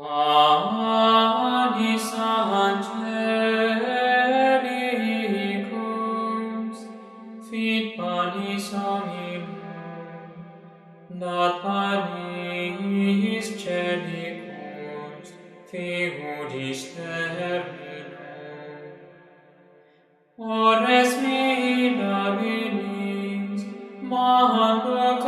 Anis angelicums, fit panis hominum, dat panis celicums, figudis terminum. Ores mi labilis, manco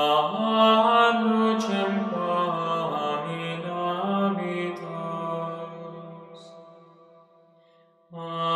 Uh...